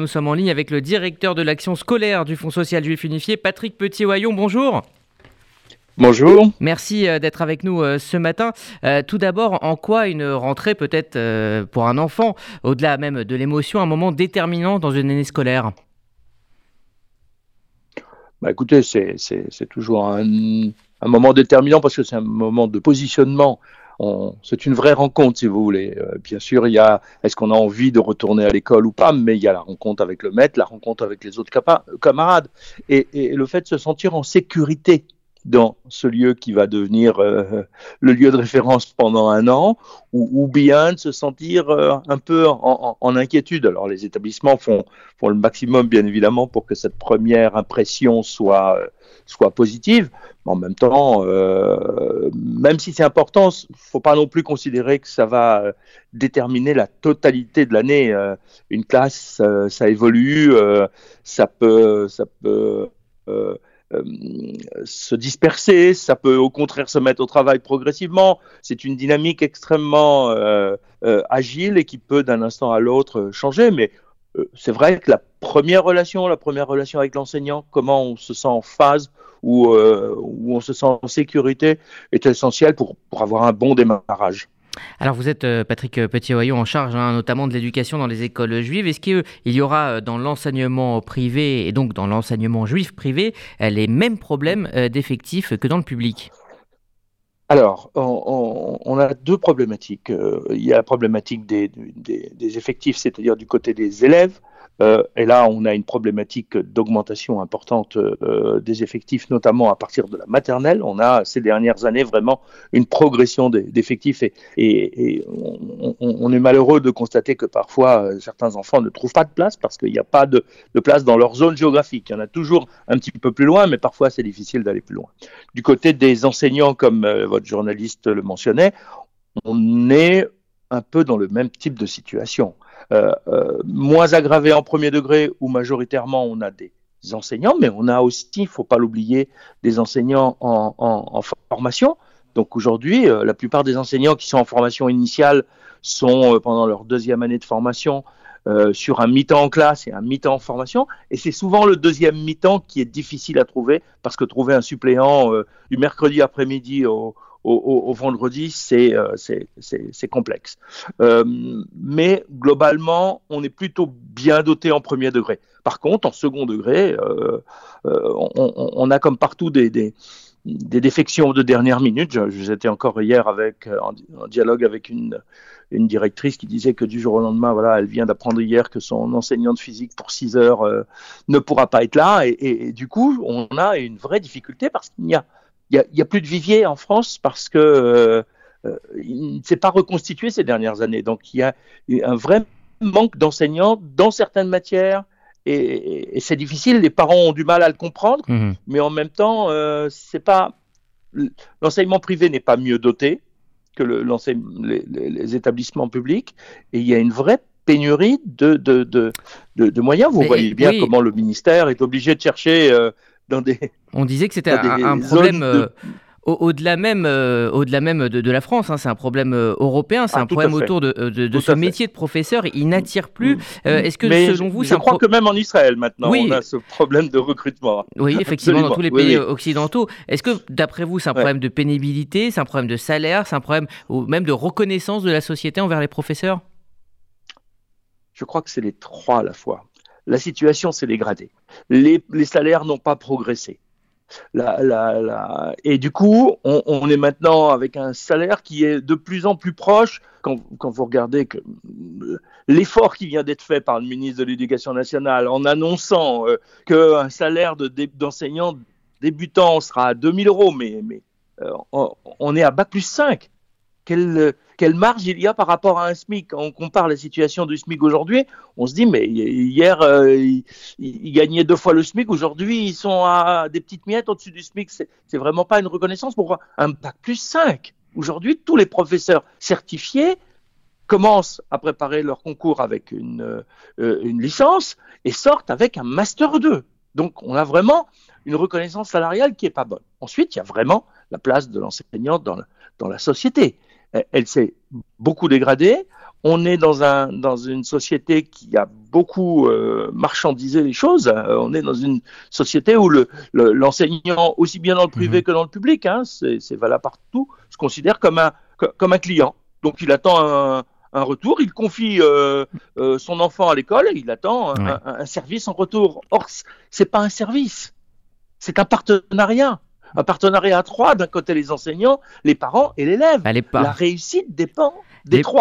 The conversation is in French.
Nous sommes en ligne avec le directeur de l'action scolaire du Fonds social juif unifié, Patrick Petit-Oyon. Bonjour. Bonjour. Merci euh, d'être avec nous euh, ce matin. Euh, tout d'abord, en quoi une rentrée peut être pour un enfant, au-delà même de l'émotion, un moment déterminant dans une année scolaire? Bah Écoutez, c'est toujours un, un, moment déterminant parce que c'est un moment de positionnement c'est une vraie rencontre, si vous voulez. Euh, bien sûr, il y a est-ce qu'on a envie de retourner à l'école ou pas, mais il y a la rencontre avec le maître, la rencontre avec les autres camarades, et, et, le fait de se sentir en sécurité dans ce lieu qui va devenir euh, le lieu de référence pendant un an, ou, bien de se sentir euh, un peu en, inquiétude. Alors les établissements font, font le maximum, bien évidemment, pour que cette première impression soit soit positive. Mais en même temps, euh, même si c'est important, faut pas non plus considérer que ça va euh, déterminer la totalité de l'année. Euh, une classe, ça évolue, ça peut se disperser, ça peut au contraire se mettre au travail progressivement. C'est une dynamique extrêmement agile et qui peut d'un instant à l'autre changer. Mais c'est vrai que la première relation, la première relation avec l'enseignant, comment on se sent en phase, euh, où on se sent en sécurité, est essentielle pour avoir un bon démarrage. Alors vous êtes euh, Patrick Petit-Oyon en charge hein, notamment de l'éducation dans les écoles juives. Est-ce qu'il y aura euh, dans l'enseignement privé et donc dans l'enseignement juif privé les mêmes problèmes d'effectifs que dans le public? Alors, on, a deux problématiques. Il y a la problématique des effectifs, c'est-à-dire du côté des élèves, euh, et là, on a une problématique d'augmentation importante euh, des effectifs, notamment à partir de la maternelle. On a ces dernières années vraiment une progression d'effectifs et, et, on, est malheureux de constater que parfois euh, certains enfants ne trouvent pas de place parce qu'il n'y a pas de, place dans leur zone géographique. Il y en a toujours un petit peu plus loin, mais parfois c'est difficile d'aller plus loin. Du côté des enseignants, comme votre journaliste le mentionnait, on est un peu dans le même type de situation. Euh, euh, moins aggravé en premier degré où majoritairement on a des enseignants, mais on a aussi, il faut pas l'oublier, des enseignants en, formation. Donc aujourd'hui, euh, la plupart des enseignants qui sont en formation initiale sont pendant leur deuxième année de formation sur un mi-temps en classe et un mi-temps en formation. Et c'est souvent le deuxième mi-temps qui est difficile à trouver parce que trouver un suppléant du mercredi après-midi au, au, vendredi, euh, c'est complexe. Euh, mais globalement, on est plutôt bien doté en premier degré. Par contre, en second degré, euh, on, a comme partout des, défections de dernière minute. J'étais encore hier en, dialogue avec une, directrice qui disait que du jour au lendemain, voilà, elle vient d'apprendre hier que son enseignant de physique pour 6 heures ne pourra pas être là. Et, du coup, on a une vraie difficulté parce qu'il n'y a il n'y a, plus de vivier en France parce que euh, euh, il ne s'est pas reconstitué ces dernières années. Donc il y a un vrai manque d'enseignants dans certaines matières et, c'est difficile. Les parents ont du mal à le comprendre, mmh. mais en même temps, euh, c'est pas l'enseignement privé n'est pas mieux doté que le, les, les, établissements publics et il y a une vraie pénurie de, de, de, de, moyens. Vous voyez bien comment le ministère est obligé de chercher on disait que c'était un, problème. Euh, au-delà même, euh, au-delà même de, la France, hein, c'est un problème euh, européen, c'est ah, un problème autour de, ce métier de professeur. Il n'attire plus. Mm. Est-ce que selon vous, je crois que même en Israël maintenant, on a ce problème de recrutement. Oui, effectivement, dans tous les pays occidentaux. Est-ce que, d'après vous, c'est un problème de pénibilité, c'est un problème de salaire, c'est un problème ou même de reconnaissance de la société envers les professeurs? Je crois que c'est les trois à la fois la situation s'est dégradée. Les, salaires n'ont pas progressé. et du coup, on, est maintenant avec un salaire qui est de plus en plus proche. Quand, vous regardez euh, l'effort qui vient d'être fait par le ministre de l'Éducation nationale en annonçant euh, qu'un salaire d'enseignant débutant sera à 2000 euros, mais, euh, on, est à bac plus 5 quelle, marge il y a par rapport à un SMIC Quand on compare la situation du SMIC aujourd'hui, on se dit, mais hier, euh, ils, gagnaient deux fois le SMIC, aujourd'hui, ils sont à des petites miettes au-dessus du SMIC. C'est vraiment pas une reconnaissance. Pourquoi? Un bac plus 5 Aujourd'hui, tous les professeurs certifiés commencent à préparer leur concours avec une, euh, licence et sortent avec un Master 2. Donc, on a vraiment une reconnaissance salariale qui est pas bonne. Ensuite, il y a vraiment la place de l'enseignant dans la société elle s'est beaucoup dégradée. on est dans, un, dans une société qui a beaucoup euh, marchandisé les choses. on est dans une société où l'enseignant, le, aussi bien dans le privé mhm. que dans le public, hein, c'est valable partout, se considère comme un, comme un client. Donc il attend un, un retour, il confie euh, euh, son enfant à l'école et il attend un, service en retour. Or, c'est pas un service, c'est un partenariat. Un partenariat à trois, d'un côté les enseignants, les parents et l'élève. Bah, La réussite dépend des trois.